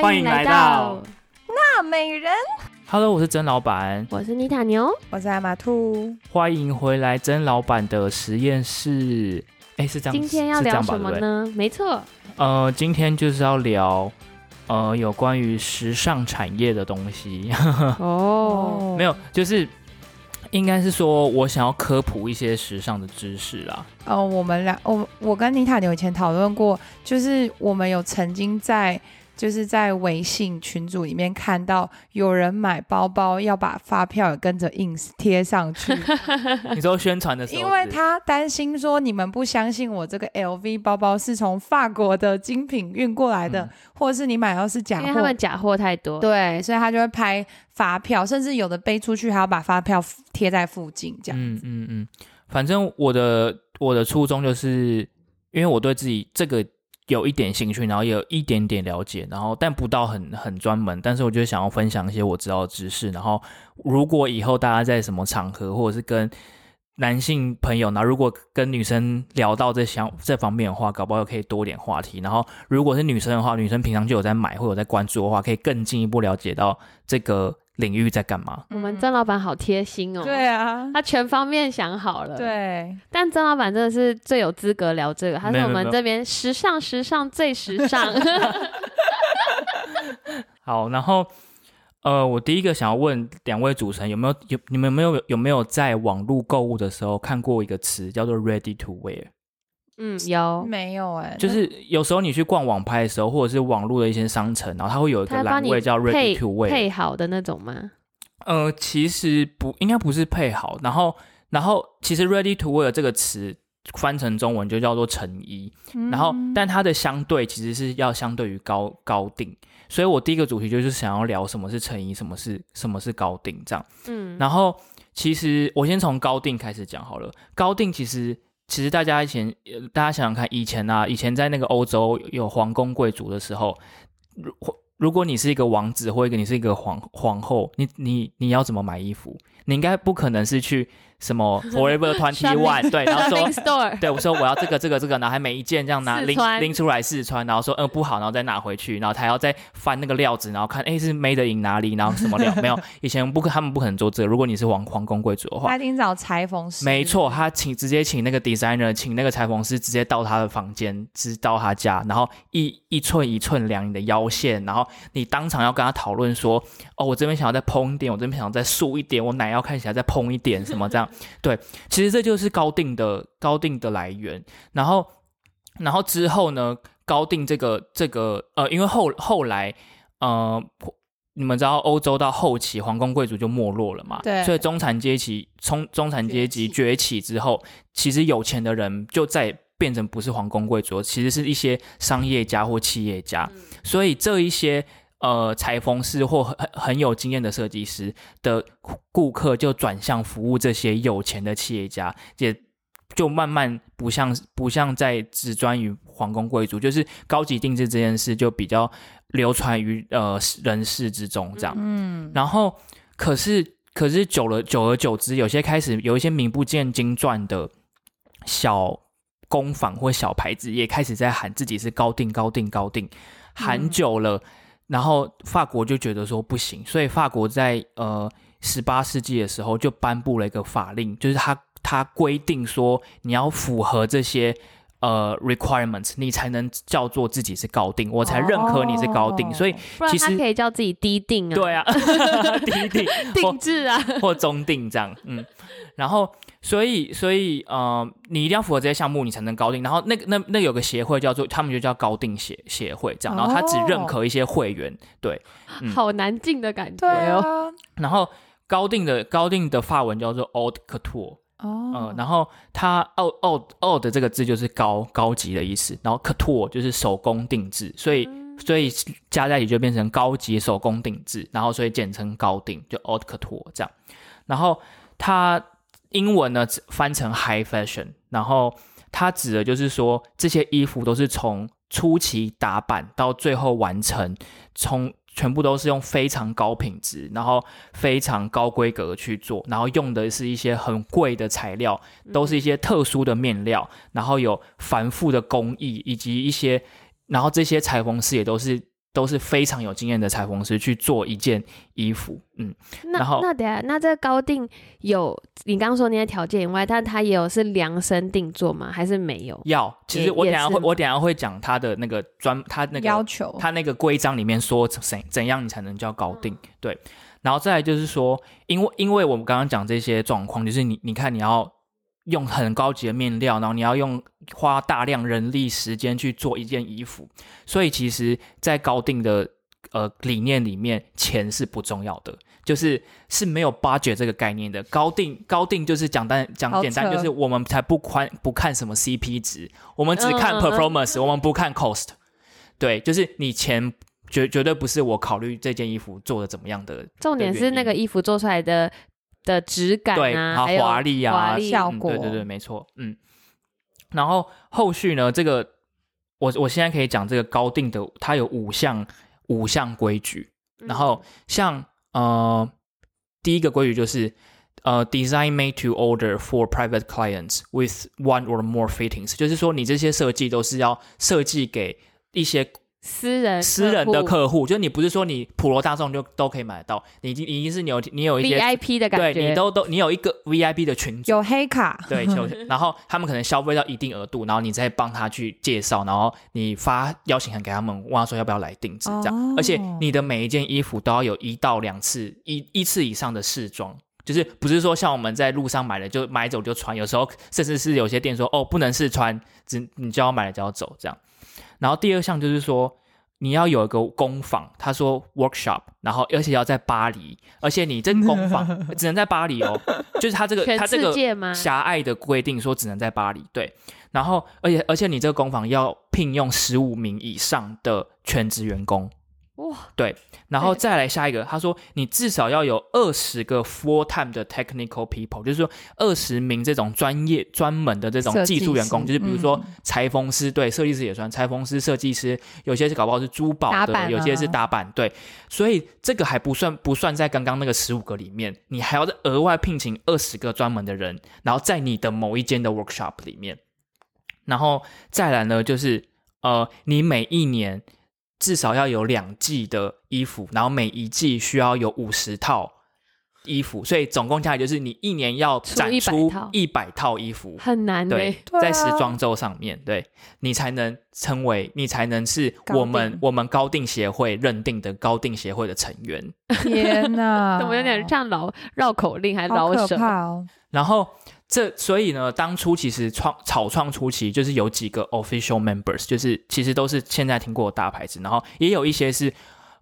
欢迎来到娜美人，Hello，我是曾老板，我是妮塔牛，我是阿马兔。欢迎回来曾老板的实验室。哎，是这样，今天要聊什么呢？没错，呃，今天就是要聊呃有关于时尚产业的东西，哦，没有，就是应该是说我想要科普一些时尚的知识啦。哦，我们俩，我我跟妮塔牛以前讨论过，就是我们有曾经在就是在微信群组里面看到有人买包包要把发票也跟着印贴上去，你说宣传的时候，因为他担心说你们不相信我这个 LV 包包是从法国的精品运过来的，嗯或者是你买到是假货因为他们。假货太多，对，所以他就会拍发票，甚至有的背出去还要把发票贴在附近，这样。嗯嗯嗯，反正我的我的初衷就是，因为我对自己这个有一点兴趣，然后也有一点点了解，然后但不到很很专门，但是我就想要分享一些我知道的知识，然后如果以后大家在什么场合或者是跟男性朋友那，如果跟女生聊到这相这方面的话，搞不好可以多点话题。然后如果是女生的话，女生平常就有在买或有在关注的话，可以更进一步了解到这个领域在干嘛。我们曾老板好贴心哦，对啊，他全方面想好了，。对，但曾老板真的是最有资格聊这个，他是我们这边时尚时尚最时尚。好，然后呃，我第一个想要问两位主持人，有没有有你们有没有有没有在网络购物的时候看过一个词叫做 “ready to wear”？嗯，有，没有哎、就是有时候你去逛网拍的时候，或者是网络的一些商城，然后它会有一个栏位叫 ready to wear。配好的那种吗？呃，其实不应该不是配好，然后然后其实 “ready to wear” 这个词翻成中文就叫做成衣，然后嗯但它的相对其实是要相对于高高定，所以我第一个主题就是想要聊什么是成衣，什么是什么是高定这样。嗯，然后其实我先从高定开始讲好了。高定其实其实大家以前大家想想看，以前啊，以前在那个欧洲有皇宫贵族的时候，如如果你是一个王子或一个你是一个皇皇后，你你你要怎么买衣服？你应该不可能是去什么 Forever Twenty One 对，然后说对，我说我要这个这个这个，然后还每一件这样拿拎拎出来试穿，然后说嗯不好，然后再拿回去，然后他还要再翻那个料子，然后看哎是 made in 哪里，然后什么料没有，以前不可他们不可能做这个，如果你是皇皇宫贵族的话他，一定找裁缝师，没错，他请直接请那个 designer，请那个裁缝师直接到他的房间，直到他家，然后一一寸一寸量你的腰线，然后你当场要跟他讨论说，哦，我这边想要再蓬一点，我这边想要再竖一点，我奶要看起来再蓬一点，什么这样，对，其实这就是高定的高定的来源，然后然后之后呢，高定这个这个呃，因为后后来呃。你们知道欧洲到后期皇宫贵族就没落了嘛？对所以中产阶级从中产阶级崛起之后，其实有钱的人就再变成不是皇宫贵族，其实是一些商业家或企业家。所以这一些呃裁缝师或很很有经验的设计师的顾客就转向服务这些有钱的企业家，也就慢慢不像不像在只专于皇宫贵族，就是高级定制这件事就比较流传于呃人世之中这样。嗯，然后可是可是久了久而久之，有些开始有一些名不见经传的小工坊或小牌子也开始在喊自己是高定高定高定，喊久了，然后法国就觉得说不行，所以法国在呃十八世纪的时候就颁布了一个法令，就是他他规定说你要符合这些。呃，requirements，你才能叫做自己是高定，我才认可你是高定。哦所以其实可以叫自己低定啊，对啊，第一定 定制啊，或中定这样，嗯，然后所以所以呃，你一定要符合这些项目，你才能高定。然后那个那那有个协会叫做，他们就叫高定协协会这样，然后他只认可一些会员，对，嗯好难进的感觉对哦。啊，然后高定的高定的发文叫做 old couture，哦，嗯，然后它 haute haute haute 这个字就是高高级的意思，然后 couture 就是手工定制，所以。所以加在一起就变成高级手工定制，然后所以简称高定，就 haute couture 这样。然后它英文呢翻成 high fashion，然后它指的就是说这些衣服都是从初期打版到最后完成，从全部都是用非常高品质，然后非常高规格去做，然后用的是一些很贵的材料，都是一些特殊的面料，然后有繁复的工艺，以及一些，然后这些裁缝师也都是都是非常有经验的裁缝师去做一件衣服，嗯，那然后那等一下，那这个高定有你刚刚说那些条件以外，但它也有是量身定做吗？还是没有？要，其实我等下会，我等下会讲他的那个专，他那个要求他那个规章里面说怎怎样你才能叫高定，对，然后再来就是说，因为因为我们刚刚讲这些状况，就是你你看你要用很高级的面料，然后你要用花大量人力时间去做一件衣服，所以其实，在高定的呃理念里面，钱是不重要的。就是是没有 budget 这个概念的，高定高定就是讲单讲简单，就是我们才不宽不看什么 CP 值，我们只看嗯嗯嗯 performance，、我们不看 cost。对，就是你钱绝绝对不是我考虑这件衣服做的怎么样的，重点是那个衣服做出来的的质感对，然啊，后还有华丽啊，华丽嗯效果对对对，没错，嗯。然后后续呢，这个我我现在可以讲这个高定的，它有五项五项规矩，然后像呃第一个规矩就是。呃、d e s i g n made to order for private clients with one or more fittings，就是说你这些设计都是要设计给一些私人私人的客户，就是你不是说你普罗大众就都可以买得到，你已经已经是你有你有一些 VIP 的感觉。对，你都都你有一个 VIP 的群组，有黑卡，对，有 然后他们可能消费到一定额度，然后你再帮他去介绍，然后你发邀请函给他们，问他说要不要来定制这样，哦而且你的每一件衣服都要有一到两次一一次以上的试装。就是不是说像我们在路上买的就买走就穿，有时候甚至是有些店说哦不能试穿，只你就要买了就要走这样。然后第二项就是说你要有一个工坊，他说 workshop，然后而且要在巴黎，而且你这工坊 只能在巴黎哦，就是他这个他这个？狭隘的规定说只能在巴黎，对。然后，而且而且你这个工坊要聘用十五名以上的全职员工，哇，对。然后再来下一个，他说你至少要有二十个 full time 的 technical people，就是说二十名这种专业专门的这种技术员工，就是比如说嗯裁缝师，对，设计师也算裁缝师、设计师，有些是搞不好是珠宝的，有些是啊打板，对。所以这个还不算不算在刚刚那个十五个里面，你还要再额外聘请二十个专门的人，然后在你的某一间的 workshop 里面，然后再来呢，就是呃，你每一年至少要有两季的衣服，然后每一季需要有五十套衣服，所以总共加起来就是你一年要展出一百套衣服。很难呢、对，在时装周上面，对你才能称为，你才能是我们我们高定协会认定的高定协会的成员。天哪，怎么有点像老绕口令还老舍？怕哦？然后这所以呢，当初其实创草创初期就是有几个 official members，就是其实都是现在听过的大牌子，然后也有一些是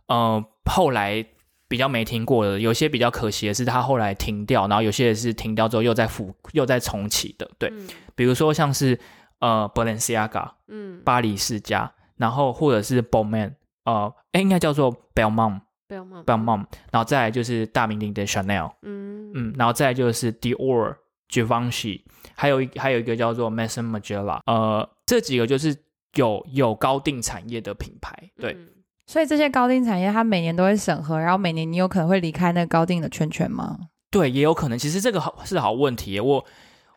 呃后来比较没听过的，有些比较可惜的是他后来停掉，然后有些也是停掉之后又再复又再重启的，对，嗯。比如说像是呃 Balenciaga 嗯，巴黎世家，然后或者是 Balmain，呃，诶应该叫做 Belmont 不要忘 Belmont，然后再来就是大名鼎鼎的 Chanel。嗯。嗯，然后再来就是 Dior、Givenchy，还有一还有一个叫做 Maison Margiela，呃，这几个就是有有高定产业的品牌，对，嗯所以这些高定产业，它每年都会审核，然后每年你有可能会离开那个高定的圈圈吗？对，也有可能。其实这个好是好问题，我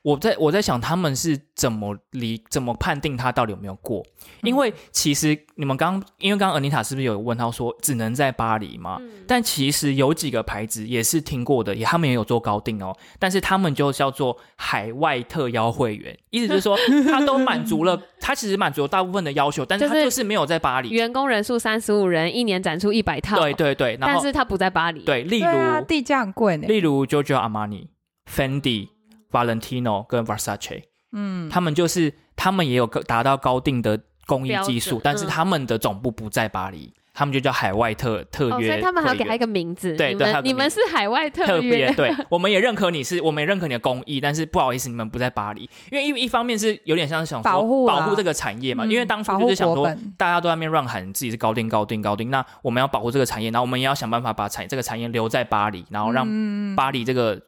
我在我在想他们是怎么离怎么判定他到底有没有过？因为其实你们刚因为刚刚 Anita 是不是有问到说只能在巴黎吗？嗯但其实有几个牌子也是听过的，也他们也有做高定哦，但是他们就叫做海外特邀会员，意思就是说 他都满足了，他其实满足了大部分的要求，但是他就是没有在巴黎。员工人数三十五人，一年展出一百套，对对对，然后但是他不在巴黎，，对，例如、啊，地价很贵呢。例如 Giorgio Armani、Fendi、Valentino 跟 Versace，嗯，他们就是他们也有个达到高定的工艺技术但是他们的总部不在巴黎，他们就叫海外特特哦，约。所以他们还要给他一个名字，对对还有个们你们是海外特特别约，对，我们也认可你是，我们也认可你的工艺，但是不好意思，你们不在巴黎，因为一一方面是有点像是想说保护啊保护这个产业嘛，嗯因为当初就是想说大家都在那边乱喊自己是高定高定高定，那我们要保护这个产业，然后我们也要想办法把产这个产业留在巴黎，然后让嗯。巴黎这个。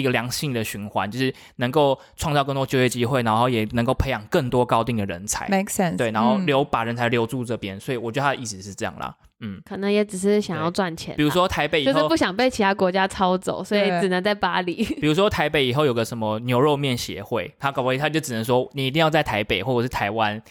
一个良性的循环，就是能够创造更多就业机会，然后也能够培养更多高定的人才。make sense。对，然后嗯留、把人才留住这边，所以我觉得他的意思是这样啦。嗯，可能也只是想要赚钱啊，比如说台北以后就是不，想被其他国家抄走，所以只能在巴黎。比如说台北以后有个什么牛肉面协会，他搞不好他就只能说你一定要在台北或者是台湾对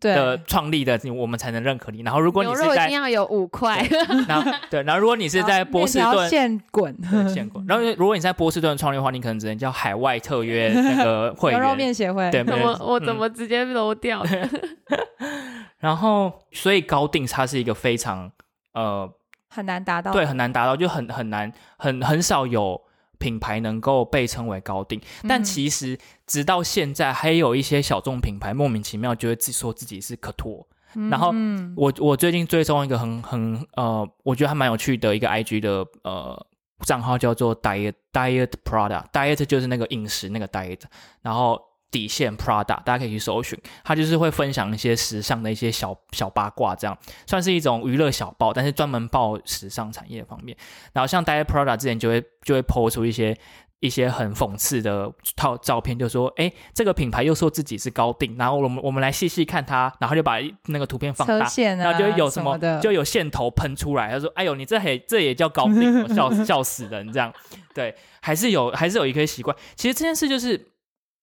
的创立的，我们才能认可你。然后如果你牛肉一是在定要有五块，然后对，然后如果你是在波士顿现滚，对现滚，然后如果你在波士顿创立的话，你可能只能叫海外特约那个会牛肉员。面协会，对，我我怎么直接漏掉？然后，所以高定它是一个非常呃，很难达到。对，很难达到，就很很难，很很少有品牌能够被称为高定。但嗯其实直到现在，还有一些小众品牌莫名其妙就会自说自己是可拓。嗯，然后嗯我我最近追踪一个很很呃，我觉得还蛮有趣的一个 IG 的呃账号，叫做 Diet Diet Prada。Diet 就是那个饮食那个 Diet，然后底线 Prada，大家可以去搜寻。他就是会分享一些时尚的一些小小八卦，这样算是一种娱乐小报，但是专门报时尚产业方面。然后像 Diet Prada 之前就会就会抛出一些。一些很讽刺的套照片，就说：“哎，这个品牌又说自己是高定，然后我们我们来细细看它，然后就把那个图片放大，然后就会有什么，么，就有线头喷出来。他说：“哎呦，你这还这也叫高定？我笑笑死人！这样，对，还是有还是有一个习惯。其实这件事就是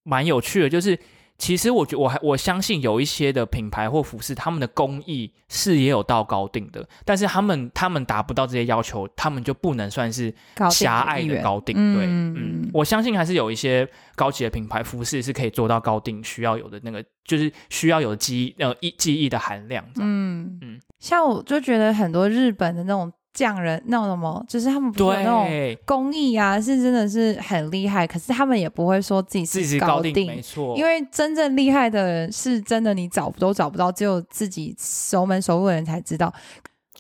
蛮有趣的，就是其实我觉我还我相信有一些的品牌或服饰，他们的工艺是也有到高定的，但是他们他们达不到这些要求，他们就不能算是狭隘的高定。嗯对，嗯嗯，我相信还是有一些高级的品牌服饰是可以做到高定需要有的那个，就是需要有记忆呃记记忆的含量。嗯嗯，像我就觉得很多日本的那种匠人，那种什么，就是他们不是有那种对，工艺啊，是真的是很厉害，可是他们也不会说自己自己高定，定，没错，因为真正厉害的人是真的你找都找不到，只有自己熟门熟路的人才知道。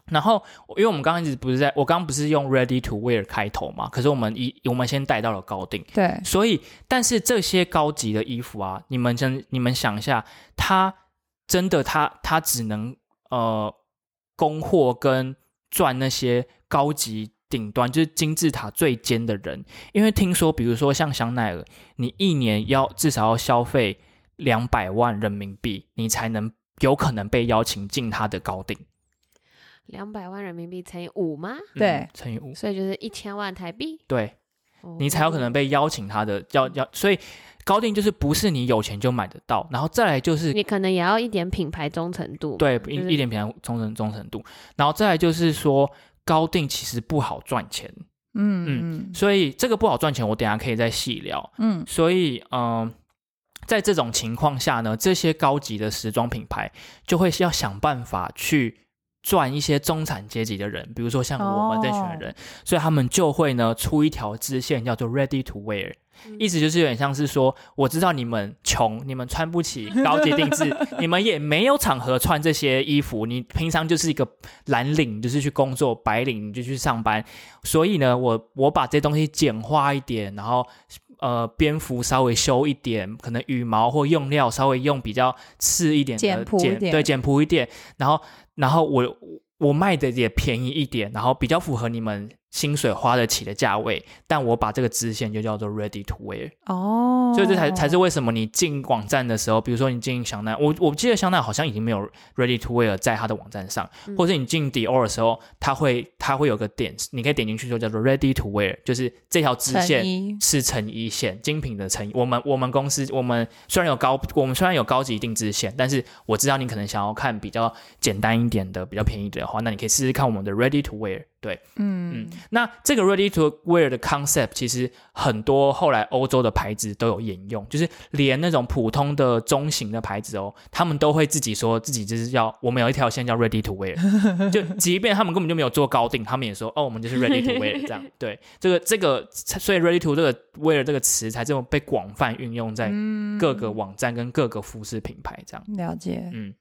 然后，因为我们刚刚一直不是在，我刚刚不是用 ready to wear 开头嘛，可是我们一我们先带到了高定，对，所以，但是这些高级的衣服啊，你们真你们想一下，它真的它它只能呃供货跟赚那些高级顶端就是金字塔最尖的人，因为听说，比如说像香奈儿，你一年要至少要消费两百万人民币，你才能有可能被邀请进他的高定，两百万人民币乘以五吗？对嗯乘以五，所以就是一千万台币，对。你才有可能哦被邀请他的要要，所以高定就是不是你有钱就买得到，然后再来就是你可能也要一点品牌忠诚度，对一就是一点品牌忠诚忠诚度，然后再来就是说高定其实不好赚钱，嗯嗯所以这个不好赚钱，我等下可以再细聊。嗯。所以嗯、在这种情况下呢，这些高级的时装品牌就会要想办法去。赚一些中产阶级的人，比如说像我们这群人，所以他们就会呢出一条支线，叫做 Ready to Wear，嗯意思就是有点像是说，我知道你们穷，你们穿不起高级定制，你们也没有场合穿这些衣服，你平常就是一个蓝领，就是去工作，白领你就去上班，所以呢，我我把这些东西简化一点，然后。呃，蝙蝠稍微修一点，可能羽毛或用料稍微用比较次一点的简朴一点对，简朴一点。然后，然后我我卖的也便宜一点，然后比较符合你们薪水花得起的价位，但我把这个支线就叫做 ready to wear。哦，所以这才才是为什么你进网站的时候，比如说你进香奈，我我记得香奈好像已经没有 Ready to Wear 在它的网站上，嗯或者你进 Dior 的时候，它会它会有个点，你可以点进去就叫做 Ready to Wear，就是这条支线是成衣线，精品的成衣。我们我们公司我们虽然有高我们虽然有高级定制线，但是我知道你可能想要看比较简单一点的、比较便宜的话，那你可以试试看我们的 Ready to Wear。对，嗯嗯，那这个 ready to wear 的 concept 其实很多后来欧洲的牌子都有沿用，就是连那种普通的中型的牌子哦，他们都会自己说自己就是要我们有一条线叫 ready to wear，就即便他们根本就没有做高定，他们也说哦，我们就是 ready to wear 这样。对，这个这个，所以 ready to 这个 wear 这个词才这么被广泛运用在各个网站跟各个服饰品牌这样。了解，嗯，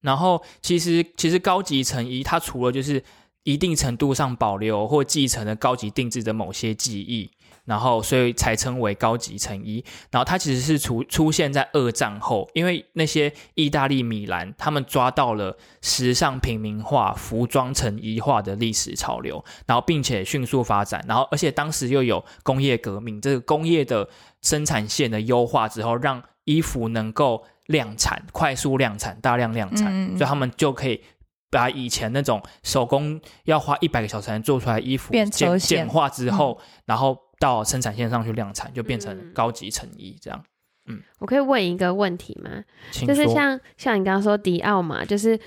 然后其实其实高级成衣，它除了就是一定程度上保留或继承了高级定制的某些技艺，然后所以才称为高级成衣。然后它其实是出出现在二战后，因为那些意大利米兰他们抓到了时尚平民化、服装成衣化的历史潮流，然后并且迅速发展，然后而且当时又有工业革命，这个工业的生产线的优化之后，让衣服能够量产、快速量产、大量量产，嗯嗯嗯所以他们就可以把以前那种手工要花一百个小时才能做出来衣服变简简化之后，然后到生产线上去量产，就变成嗯高级成衣这样。嗯，我可以问一个问题吗？就是像像你刚刚说迪奥嘛，就是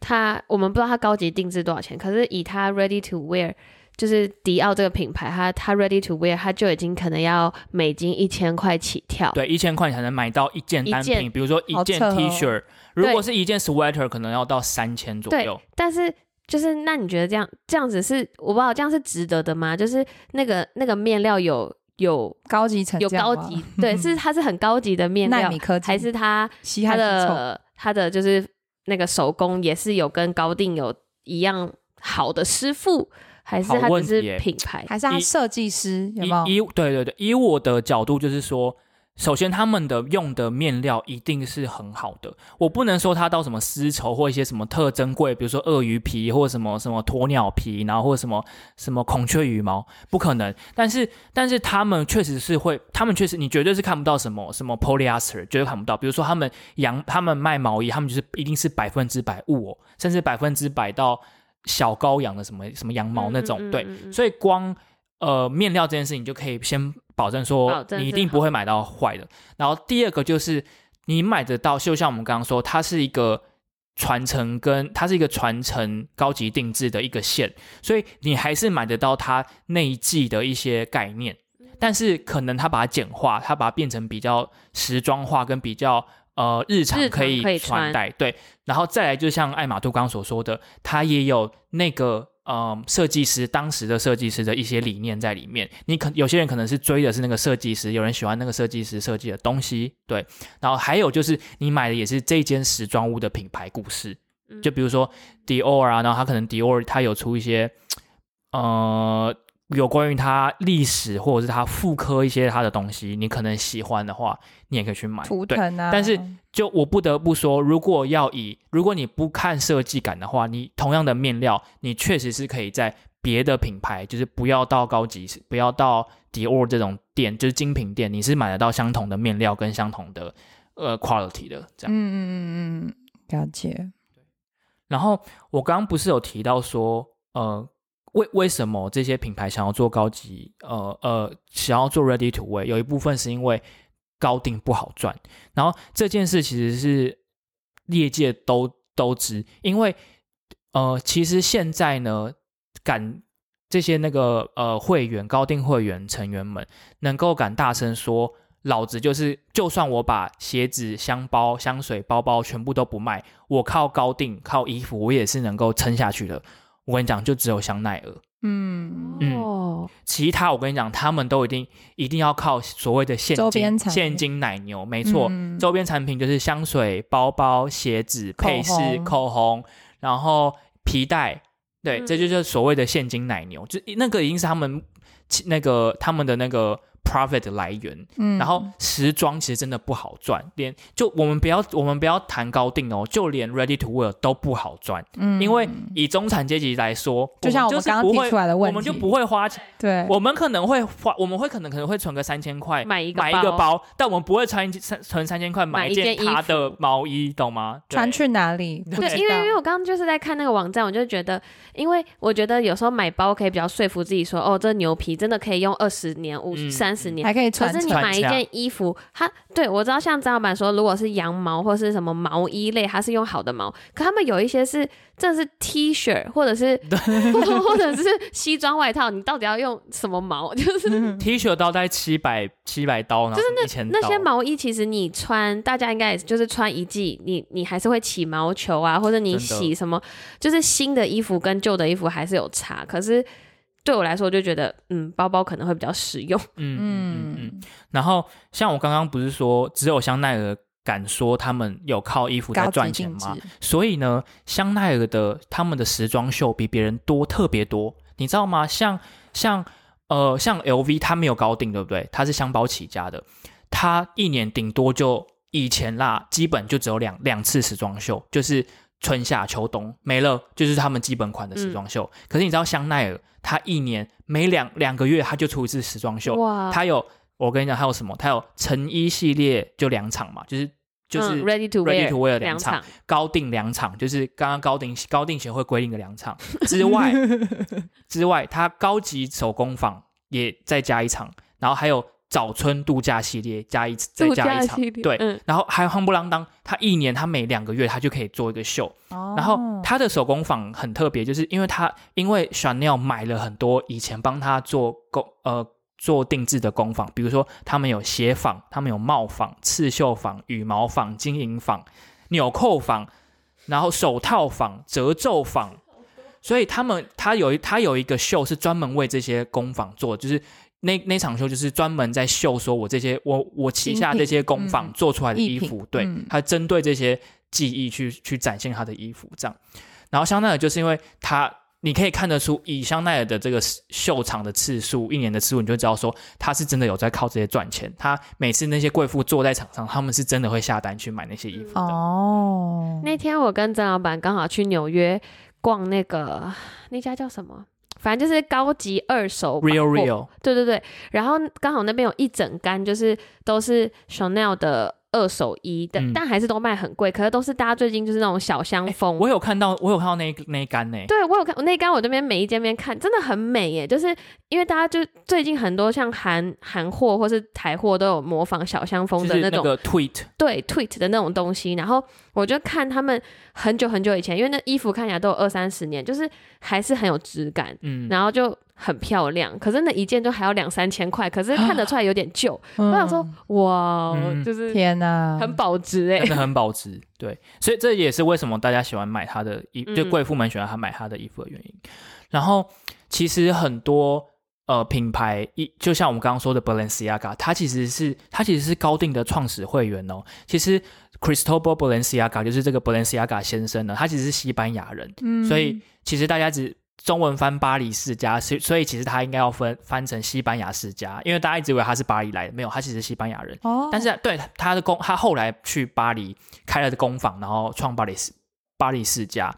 它我们不知道它高级定制多少钱，可是以它 ready to wear，就是迪奥这个品牌，它它 ready to wear，它就已经可能要美金一千块起跳。对，一千块你才能买到一件单品，比如说一件 T 恤，如果是一件 sweater，可能要到三千左对右。但是就是那你觉得这样这样子是我不知道这样是值得的吗？就是那个那个面料有有高级成有高级，对，是它是很高级的面料纳米，科技还是它稀它罕之臭的它的就是那个手工也是有跟高定有一样好的师傅，还是好它只是品牌？还是他以设计师有没有？以以对对对，以我的角度就是说，首先他们的用的面料一定是很好的，我不能说它到什么丝绸或一些什么特珍贵，比如说鳄鱼皮或什么什么鸵鸟皮，然后或什么什么孔雀羽毛，不可能。但是但是他们确实是会，他们确实你绝对是看不到什么什么 polyester，绝对看不到。比如说他们羊，他们卖毛衣，他们就是一定是百分之百物哦，甚至百分之百到小羔羊的什么什么羊毛那种，对。嗯嗯嗯嗯所以光呃面料这件事情就可以先保证说你一定不会买到坏的。然后第二个就是你买得到，就像我们刚刚说，它是一个传承跟它是一个传承高级定制的一个线，所以你还是买得到它那一季的一些概念，但是可能它把它简化，它把它变成比较时装化跟比较。呃，日常可以穿穿戴，对，然后再来，就像艾玛杜刚刚所说的，它也有那个呃设计师当时的设计师的一些理念在里面。你可有些人可能是追的是那个设计师，有人喜欢那个设计师设计的东西，对。然后还有就是你买的也是这间时装屋的品牌故事，嗯就比如说 Dior 啊，然后他可能 Dior 他有出一些呃。有关于它历史或者是它复刻一些它的东西，你可能喜欢的话，你也可以去买。对，图腾啊，但是就我不得不说，如果要以如果你不看设计感的话，你同样的面料，你确实是可以在别的品牌，就是不要到高级，不要到迪奥这种店，就是精品店，你是买得到相同的面料跟相同的呃 quality 的这样。嗯嗯嗯嗯，了解。然后我刚刚不是有提到说，呃，为为什么这些品牌想要做高级，呃呃，想要做 ready to wear，有一部分是因为高定不好赚。然后这件事其实是业界都都知，因为呃，其实现在呢，敢这些那个呃会员高定会员成员们能够敢大声说。老子就是，就算我把鞋子、香包、香水、包包全部都不卖，我靠高定、靠衣服，我也是能够撑下去的。我跟你讲，就只有香奈儿，嗯，嗯哦，其他我跟你讲，他们都一定一定要靠所谓的现金、周边产品现金奶牛，没错，嗯。周边产品就是香水、包包、鞋子、配饰、口红，然后皮带，对，嗯这就是所谓的现金奶牛，就那个已经是他们那个他们的那个 profit 的来源。嗯。然后时装其实真的不好赚，连就我们不要我们不要谈高定哦，就连 ready to wear 都不好赚，嗯。因为以中产阶级来说，就像我们刚刚提不会出来的问题，我们就不会花钱，对，我们可能会花，我们会可能可能会存个三千块买买一个包一个包，但我们不会存一三存三千块买一件件他的毛衣，懂吗？穿去哪里？对，因为因为我刚刚就是在看那个网站，我就觉得，因为我觉得有时候买包可以比较说服自己说，哦，这牛皮真的可以用二十年、五嗯三十年。还可以穿可是你买一件衣服，它对我知道，像张老板说，如果是羊毛或是什么毛衣类，它是用好的毛，可他们有一些是真的是 T 恤或者是 或者是西装外套，你到底要用什么毛？就是嗯 T 恤刀在七百七百刀呢，就是那千那些毛衣，其实你穿，大家应该也就是穿一季，你你还是会起毛球啊，或者你洗什么，就是新的衣服跟旧的衣服还是有差。可是对我来说，我就觉得，嗯，包包可能会比较实用。嗯嗯嗯嗯。嗯，然后像我刚刚不是说只有香奈儿敢说他们有靠衣服在赚钱吗？所以呢，香奈儿的他们的时装秀比别人多特别多，你知道吗？像像呃像 LV，它没有高定，对不对？它是箱包起家的，它一年顶多就以前啦，基本就只有两两次时装秀，就是春夏秋冬没了，就是他们基本款的时装秀。可是你知道香奈儿，它一年每两两个月它就出一次时装秀，哇，它有我跟你讲，它有什么？它有成衣系列就两场嘛，就是就是嗯 ready to ready wear to wear 两场，高定两场，就是刚刚高定高定协会规定的两场之外 之外，它高级手工坊也再加一场，然后还有早春度假系列加一再加一场。对，嗯，然后还有夯不啷当，他一年他每两个月他就可以做一个秀，哦。然后他的手工坊很特别，就是因为他因为 Chanel 买了很多以前帮他做工呃做定制的工坊，比如说他们有鞋坊，他们有帽坊、刺绣坊、羽毛坊、金银坊、纽扣坊，然后手套坊、褶皱坊，所以他们他有一他有一个秀是专门为这些工坊做，就是。那那场秀就是专门在秀，说我这些我我旗下这些工坊嗯做出来的衣服，对嗯，他针对这些技艺去去展现他的衣服这样。然后香奈儿就是因为他，你可以看得出以香奈儿的这个秀场的次数，一年的次数，你就知道说他是真的有在靠这些赚钱。他每次那些贵妇坐在场上，他们是真的会下单去买那些衣服的。哦，那天我跟曾老板刚好去纽约逛那个那家叫什么？反正就是高级二手 Real Real，对对对，然后刚好那边有一整杆，就是都是 Chanel 的二手衣的，嗯但还是都卖很贵，可是都是大家最近就是那种小香风。我有看到，我有看到那一那一杆呢。对我有看，那一杆我这边每一间边看，真的很美耶。就是因为大家就最近很多像韩韩货或是台货都有模仿小香风的那种，就是那个 tweet，对 tweet 的那种东西，然后我就看他们很久很久以前，因为那衣服看起来都有二三十年，就是还是很有质感，嗯，然后就很漂亮。可是那一件就还要两三千块，可是看得出来有点旧。我我想说，哇，嗯就是天哪，很保值哎、真的很保值。对，所以这也是为什么大家喜欢买他的衣，就嗯贵妇们喜欢他买他的衣服的原因。然后其实很多呃品牌一，就像我们刚刚说的 Balenciaga，它其实是它其实是高定的创始会员哦。其实 Cristobal Balenciaga 就是这个 Balenciaga 先生呢，他其实是西班牙人，嗯所以其实大家只中文翻巴黎世家，所以所以其实他应该要分翻成西班牙世家，因为大家一直以为他是巴黎来的，没有，他其实是西班牙人。哦，但是对他的工，他后来去巴黎开了的工坊，然后创巴黎世巴黎世家。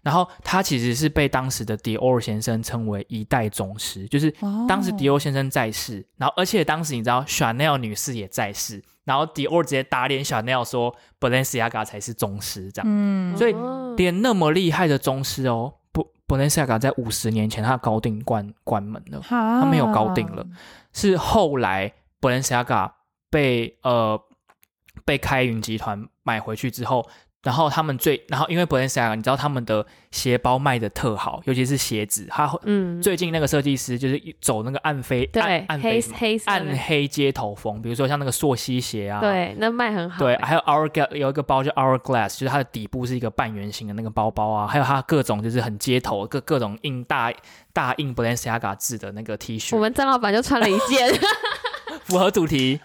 然后他其实是被当时的迪奥先生称为一代宗师，就是当时迪哦奥先生在世，然后而且当时你知道 Chanel 女士也在世，然后迪奥直接打脸 Chanel 说 Balenciaga 才是宗师这样，嗯所以哦连那么厉害的宗师哦，不 Balenciaga 在五十年前他的高定关关门了。他他没有高定了，是后来 Balenciaga 被呃被开云集团买回去之后，然后他们最然后因为 Balenciaga 你知道他们的鞋包卖的特好，尤其是鞋子，他嗯，最近那个设计师就是走那个暗黑对暗暗黑黑色暗黑街头风，比如说像那个溯溪鞋啊，对，那卖很好对，欸。还有 Hourglass 有一个包叫 Hourglass，就是它的底部是一个半圆形的那个包包啊，还有它各种就是很街头各各种印大大印 Balenciaga 字的那个 T 恤，我们张老板就穿了一件，符合主题。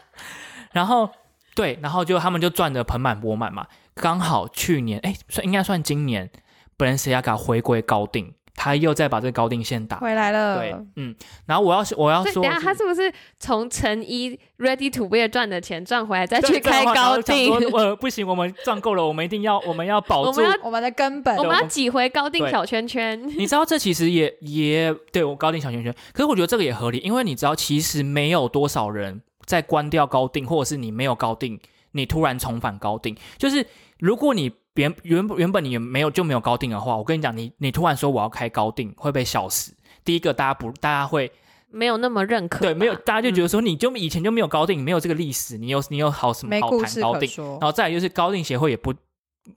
然后对，然后就他们就赚得盆满钵满嘛。刚好去年，哎，算应该算今年，Balenciaga 回归高定，他又再把这个高定线打。回来了，对，嗯，然后我要我要说等下，他是不是从成衣 ready to wear 赚的钱赚回来，再去开高定？对然后想说呃，不行，我们赚够了，我们一定要，我们要保住我们要我们的根本我们要挤回高定小圈圈。你知道这其实也也对我高定小圈圈，可是我觉得这个也合理，因为你知道其实没有多少人在关掉高定，或者是你没有高定，你突然重返高定，就是如果你原原原本你没有就没有高定的话，我跟你讲，你你突然说我要开高定会被笑死。第一个，大家不大家会没有那么认可，对没有，大家就觉得嗯说你就以前就没有高定，你没有这个历史，你有你有好什么好没故事谈高定？可说然。后再来就是高定协会也不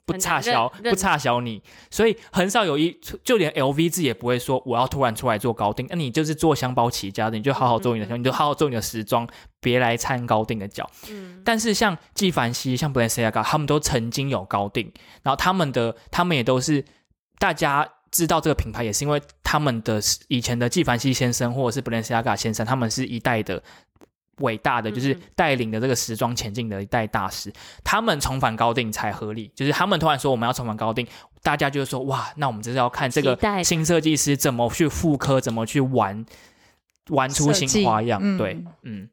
不差小不差小你，所以很少有一就连 LV 自己也不会说我要突然出来做高定，那你就是做箱包起家的，你就好好做你的，嗯你就好好做你的时装，别来掺高定的脚。嗯，但是像纪梵希、像 Balenciaga，他们都曾经有高定，然后他们的他们也都是大家知道这个品牌，也是因为他们的以前的纪梵希先生或者是 Balenciaga 先生，他们是一代的伟大的，就是嗯带领的这个时装前进的一代大师。他们重返高定才合理，就是他们突然说我们要重返高定，大家就说哇，那我们就是要看这个新设计师怎么去复刻，怎么去玩玩出新花样。嗯对，嗯。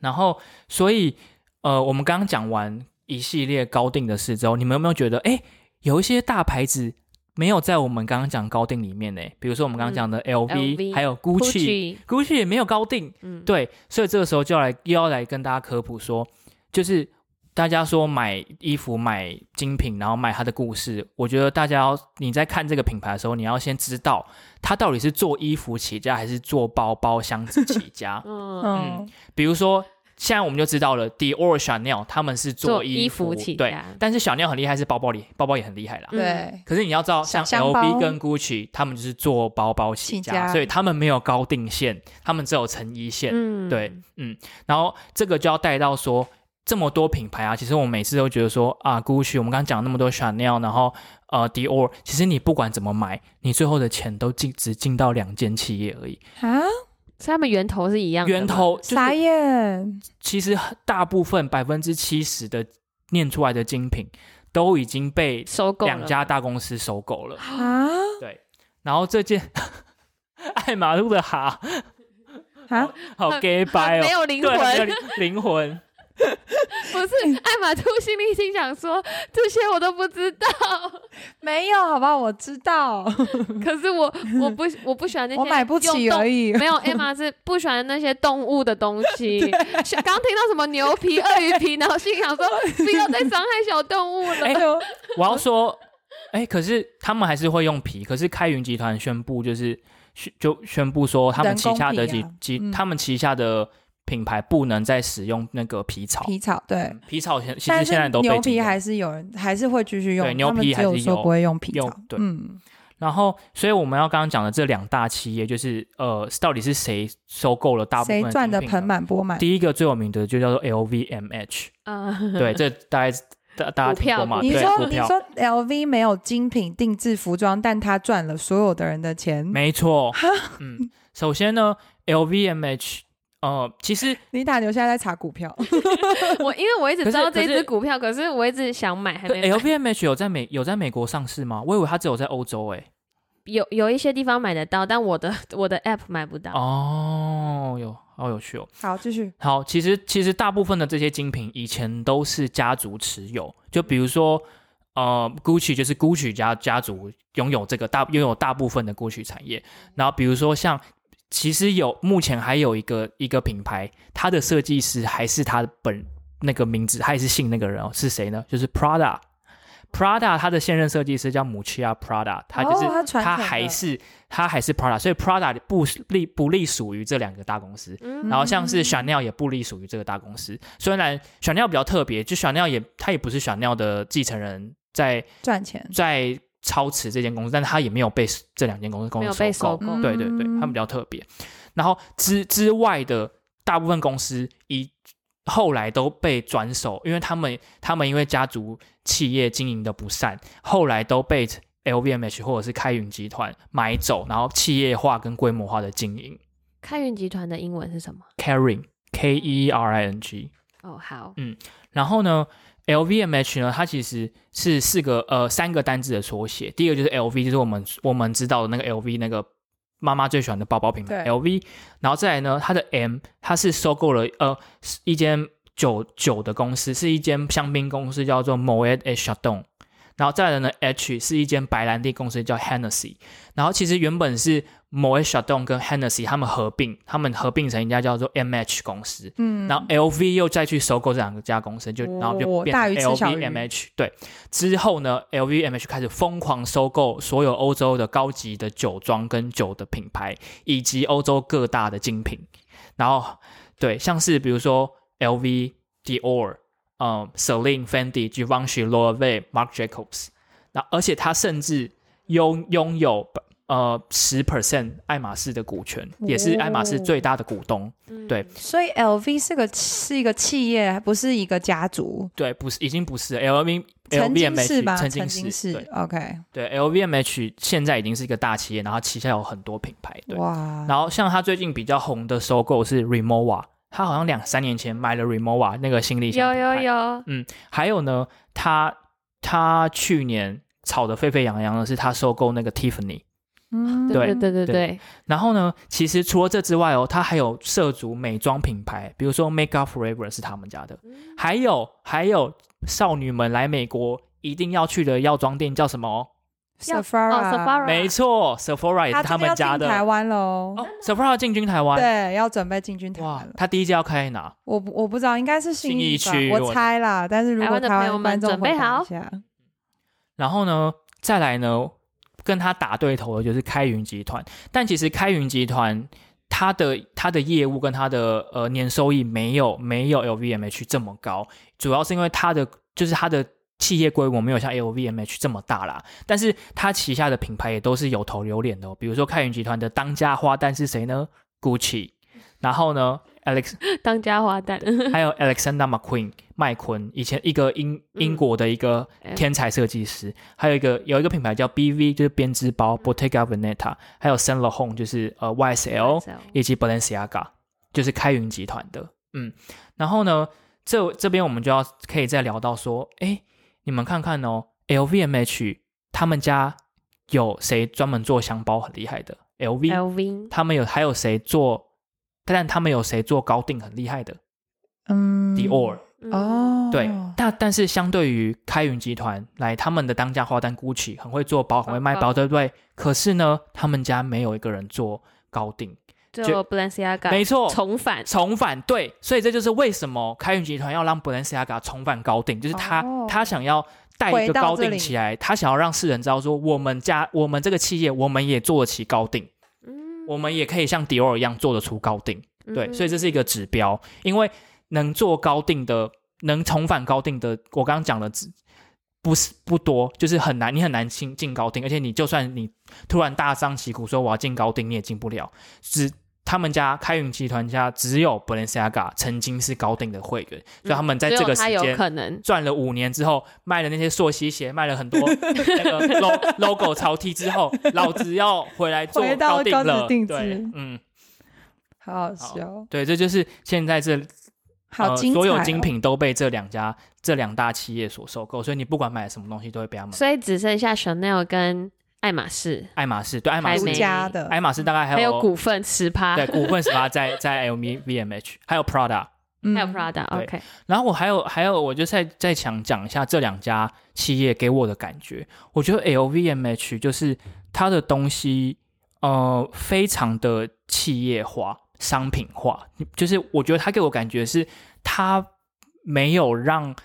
然后，所以呃，我们刚刚讲完一系列高定的事之后，你们有没有觉得，哎，有一些大牌子没有在我们刚刚讲高定里面呢？比如说我们刚刚讲的 LV，、还有 Gucci。Gucci，Gucci 也没有高定，嗯，对，所以这个时候就要来又要来跟大家科普说，就是大家说买衣服、买精品，然后买它的故事，我觉得大家要你在看这个品牌的时候，你要先知道它到底是做衣服起家，还是做包包、箱子起家。嗯，嗯，比如说，现在我们就知道了，Dior、Chanel 他们是做衣衣服起但是 Chanel 很厉害，是包包里包包也很厉害啦。嗯对，可是你要知道，像 LV 跟 Gucci 他们就是做包包起家，起家。所以他们没有高定线，他们只有成衣线。嗯。对，嗯，然后这个就要带到说，这么多品牌啊，其实我每次都觉得说啊，Gucci，我们刚刚讲那么多 Chanel，然后呃 Dior，其实你不管怎么买，你最后的钱都进只进到两间企业而已，啊，所以他们源头是一样的，源头就耶其实大部分百分之七十的念出来的精品都已经被收购了两家大公司收购了，啊？对，然后这件 爱马路的哈，啊，好 gay 白哦。没，有灵魂，灵灵魂。不是艾玛兔心里心想说这些我都不知道，没有，好吧，我知道，可是我我不我不喜欢那些我买不起用动而已。没有，Emma 是不喜欢那些动物的东西。像刚听到什么牛皮、鳄鱼皮，然后心想说不要再伤害小动物了。哎我要说，哎，可是他们还是会用皮。可是开云集团宣布，就是宣就宣布说，他们旗下的几几，嗯他们旗下的品牌不能再使用那个皮草。皮草对嗯，皮草现其但是实现在都被牛皮还是有人还是会继续用，对牛皮还是有不会用皮用草，对嗯，然后，所以我们要刚刚讲的这两大企业，就是呃，到底是谁收购了大部分谁赚的盆满钵满？第一个最有名的就叫做 LVMH，嗯，对，这大概 大大家股票听过吗？你说你说 LV 没有精品定制服装，但他赚了所有的人的钱。没错。嗯，首先呢，LVMH，呃，其实 你打牛现在在查股票，我因为我一直知道这可是只股票，可是我一直想买，还对没买。LVMH 有在美有在美国上市吗？我以为它只有在欧洲哎。有有一些地方买得到，但我的我的 app 买不到。哦，有好有趣哦。好，继续。好，其实其实大部分的这些精品以前都是家族持有，就比如说呃，GUCCI 就是 GUCCI 家家族拥有这个大拥有大部分的 GUCCI 产业，然后比如说像其实有目前还有一个一个品牌，它的设计师还是他本那个名字，他也是姓那个人哦，是谁呢？就是 Prada。Prada 它的现任设计师叫 Muccia Prada，他就是、哦他还是他还是 Prada，所以 Prada 不隶不隶属于这两个大公司。嗯然后像是 Chanel 也不隶属于这个大公司，虽然 Chanel 比较特别，就 Chanel 也它也不是 Chanel 的继承人在赚钱。在操持这间公司，但他也没有被这两间公司公没有司收购。对对对，他们比较特别。然后之之外的大部分公司以后来都被转手，因为他们他们因为家族企业经营的不善，后来都被 LVMH 或者是开云集团买走，然后企业化跟规模化的经营。开云集团的英文是什么？？Caring，K E R I N G。哦，好，嗯然后呢，LVMH 呢，它其实是四个呃三个单字的缩写。第一个就是 LV，就是我们我们知道的那个 LV 那个妈妈最喜欢的包包品牌 LV。然后再来呢，它的 M 它是收购了呃一间酒酒的公司，是一间香槟公司，叫做 Moet et Chandon。然后再来呢，H 是一间白兰地公司叫 Hennessy，然后其实原本是 Moet Chandon 跟 Hennessy 他们合并，他们合并成一家叫做 MH 公司，嗯，然后 LV 又再去收购这两个家公司，就然后就变 LVMH。对，之后呢，LVMH 开始疯狂收购所有欧洲的高级的酒庄跟酒的品牌，以及欧洲各大的精品。然后对，像是比如说 LV、Dior、呃 Celine、Fendi、Givenchy、Loewe、Marc Jacobs。那而且他甚至拥拥有呃十 percent 爱马仕的股权，也是爱马仕最大的股东。嗯对所以 LV 是个是一个企业，不是一个家族。对，不是，已经不是 LV 曾经 LVMH？曾曾经是。OK。对，LVMH 现在已经是一个大企业，然后旗下有很多品牌，对。哇，然后像它最近比较红的收购是 Remova，它好像两三年前买了 Remova 那个行李箱有有有。嗯，还有呢，他他去年炒得沸沸扬扬的是他收购那个 Tiffany，嗯对对对对对，然后呢，其实除了这之外哦，他还有涉足美妆品牌，比如说 Make Up Forever 是他们家的，还有还有少女们来美国一定要去的药妆店叫什么哦？要 Sephora，没错，Sephora 也是他们家的进台湾喽。哦，Sephora 进军台湾，对，要准备进军台湾了，。他第一家要开哪？我不我不知道，应该是信信义义吧我区我猜啦。但是如台湾的果台朋友们湾观众准备好一下然后呢，再来呢，跟他打对头的就是开云集团，但其实开云集团。它的它的业务跟它的呃年收益没有没有 LVMH 这么高，主要是因为它的就是它的企业规模没有像 LVMH 这么大啦。但是它旗下的品牌也都是有头有脸的、哦，比如说开云集团的当家花旦是谁呢？Gucci，然后呢，Alex 当家花旦，还有 Alexander McQueen 麦昆，以前一个英英国的一个嗯天才设计师，还有一个有一个品牌叫 BV，就是编织包，Bottega Veneta，还有 Saint Laurent，就是呃 YSL，以及 Balenciaga，就是开云集团的。嗯，然后呢，这这边我们就要可以再聊到说，哎，你们看看哦，LVMH 他们家有谁专门做箱包很厉害的？LV，LV 他们有还有谁做？但他们有谁做高定很厉害的嗯？Dior，、嗯哦，对，但但是相对于开云集团来，他们的当家花旦 GUCCI 很会做包，很会卖包，包对不对？可是呢，他们家没有一个人做高定，就就 Balenciaga 没错，重返，重返对，所以这就是为什么开云集团要让 Balenciaga 重返高定，就是他、哦。他想要带一个高定起来，他想要让世人知道说，我们家我们这个企业我们也做得起高定，嗯。我们也可以像迪奥一样做得出高定。对，所以这是一个指标，因为能做高定的，能重返高定的，我刚刚讲的只不是不多，就是很难，你很难进进高定，而且你就算你突然大张旗鼓说我要进高定，你也进不了。只他们家开云集团家只有 Balenciaga 曾经是高定的会员，所以他们在这个时间可能赚了五年之后，卖了那些溯溪鞋，卖了很多 那个 lo- logo 潮 T 之后，老子要回来做高高定了。值定制对，嗯，好好好笑，对，这就是现在这呃好所有精品都被这两家这两大企业所收购，所以你不管买什么东西都会被他们。所以只剩下 Chanel 跟爱马仕，爱马仕对爱马仕的爱马仕大概还还有有股份十趴，对股份十八在在 LVMH，还有 Prada。嗯还有 Prada。对 OK，然后我还有还有，我就再再想讲一下这两家企业给我的感觉。我觉得 LVMH 就是它的东西，呃，非常的企业化、商品化。就是我觉得它给我感觉是它没有让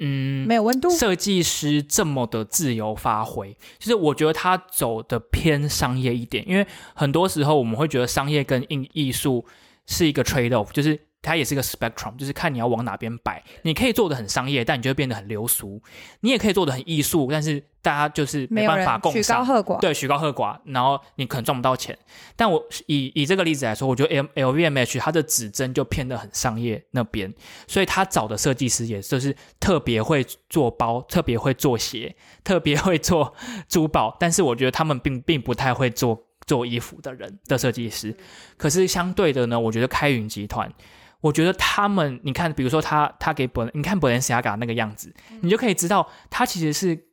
嗯没有温度，设计师这么的自由发挥，就是我觉得他走的偏商业一点，因为很多时候我们会觉得商业跟艺艺术是一个 trade off，就是它也是个 spectrum，就是看你要往哪边摆。你可以做的很商业，但你就会变得很流俗；你也可以做的很艺术，但是大家就是没办法共赏。和寡，对，曲高和寡，然后你可能赚不到钱。但我以以这个例子来说，我觉得 L L V M H 它的指针就偏的很商业那边，所以他找的设计师也就是特别会做包，特别会做鞋，特别会做 珠宝，但是我觉得他们并并不太会做做衣服的人的设计师。可是相对的呢，我觉得开云集团。我觉得他们，你看，比如说他，他给本，你看本人西亚嘎那个样子，你就可以知道，他其实是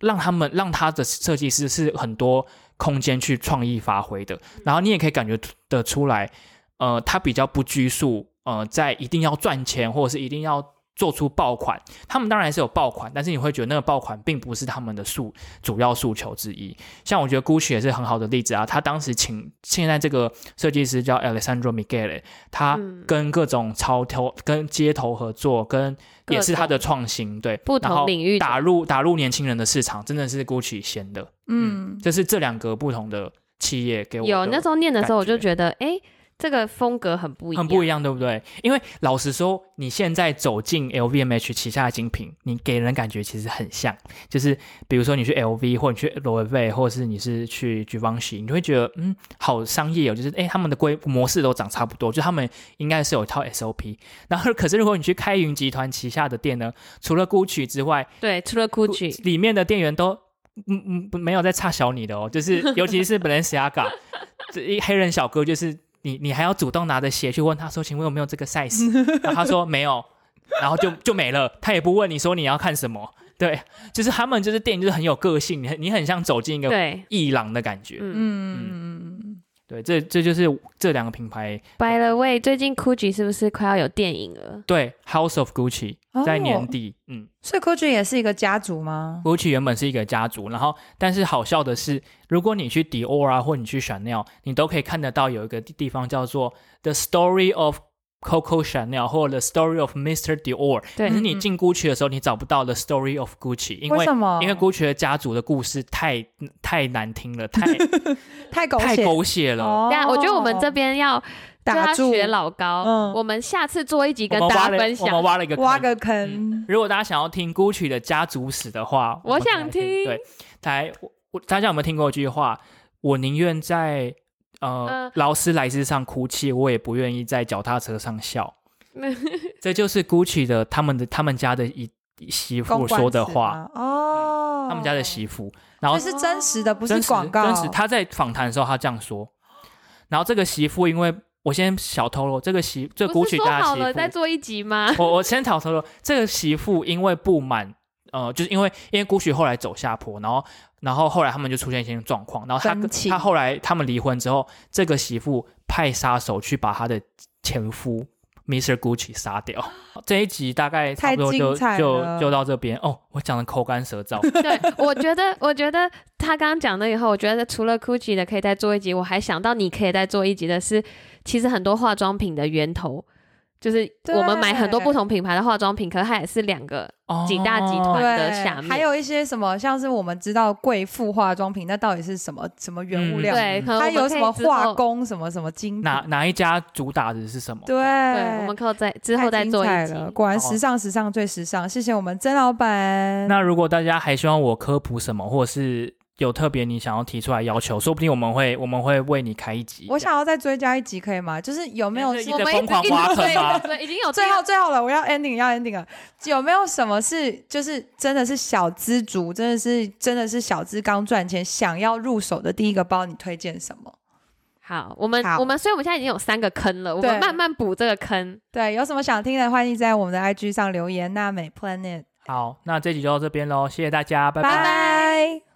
让他们让他的设计师是很多空间去创意发挥的，然后你也可以感觉得出来，呃，他比较不拘束，呃，在一定要赚钱或者是一定要做出爆款，他们当然是有爆款，但是你会觉得那个爆款并不是他们的诉主要诉求之一。像我觉得 Gucci 也是很好的例子啊，他当时请现在这个设计师叫 Alessandro Michele，他嗯跟各种潮头、跟街头合作，跟也是他的创新，对，不同领域打入打入年轻人的市场，真的是 Gucci 先的。嗯，这是这两个不同的企业给我有那时候念的时候，我就觉。得，哎，这个风格很不一样，很不一样，对不对？因为老实说，你现在走进 LVMH 旗下的精品，你给人感觉其实很像，就是比如说你去 LV 或者你去 Loewe，或者是你是去 Givenchy，你就会觉得嗯，好商业哦，就是哎，他们的规模式都长差不多，就他们应该是有一套 SOP。然后可是如果你去开云集团旗下的店呢，除了 Gucci 之外，对，除了 Gucci，里面的店员都嗯嗯不没有在差小你的哦，就是尤其是 Balenciaga 这一黑人小哥，就是你你还要主动拿着鞋去问他说，请问有没有这个 size？然后他说没有，然后就就没了，他也不问你说你要看什么。对，就是他们就是电影就是很有个性，你很你很像走进一个对，艺廊的感觉。嗯，嗯，对，这这就是这两个品牌。By the way，最近 Gucci 是不是快要有电影了？对，House of Gucci 哦在年底，嗯所以 Gucci 也是一个家族吗？，Gucci 原本是一个家族，然后但是好笑的是，如果你去 Dior 啊，或你去 Chanel，你都可以看得到有一个地地方叫做 The Story of Coco Chanel 或者 The Story of Mr. Dior，对但是你进 Gucci 的时候，你找不到 The Story of Gucci，因为为什么？因为 Gucci 的家族的故事太太难听了，太 太狗血太狗血了。哦对啊，我觉得我们这边要打住学老高，嗯我们下次做一集跟大家分享我们。挖了一个坑挖个坑，如果大家想要听 Gucci 的家族史的话，我想听对，大家有没有听过一句话？我宁愿在呃嗯劳斯莱斯上哭泣，我也不愿意在脚踏车上笑。这就是 Gucci 的他们的他们家的一媳妇说的话，吗哦，他们家的媳妇，然后这是真实的，不是广告。真实，他在访谈的时候他这样说。然后这个媳妇，因为我先小透露，这个媳这 Gucci 说家的媳妇再，做一集吗？我我先小透露，这个媳妇因为不满，呃，就是因为因为 Gucci 后来走下坡，然后然后后来他们就出现一些状况，然后他他后来他们离婚之后，这个媳妇派杀手去把他的前夫 Mr. Gucci 杀掉。这一集大概差不多就就就到这边哦，我讲的口干舌燥。对，我觉得，我觉得他刚刚讲了以后，我觉得除了 Gucci 的可以再做一集，我还想到你可以再做一集的是，其实很多化妆品的源头，就是我们买很多不同品牌的化妆品，可是它也是两个几大集团哦的下面还有一些什么，像是我们知道贵妇化妆品，那到底是什么什么原物嗯料？对，它有什么化？工什么什么精？哪哪一家主打的是什么？对，对，我们可以在之后再做一集。太精彩了果然时尚时尚最时尚，谢谢我们曾老板。那如果大家还希望我科普什么，或者是有特别你想要提出来要求，说不定我们会我们会为你开一集。我想要再追加一集，可以吗？就是有没有就是我们疯狂挖坑吗对，已经有最后最后了，我要 ending 要 ending 了。有没有什么是就是真的是小资族，真的是真的是小资刚赚钱想要入手的第一个包，你推荐什么？好，我们我们所以我们现在已经有三个坑了，我对们慢慢补这个坑。对，有什么想听的，欢迎在我们的 IG 上留言。娜美 Planet，好，那这集就到这边喽，谢谢大家，拜拜拜。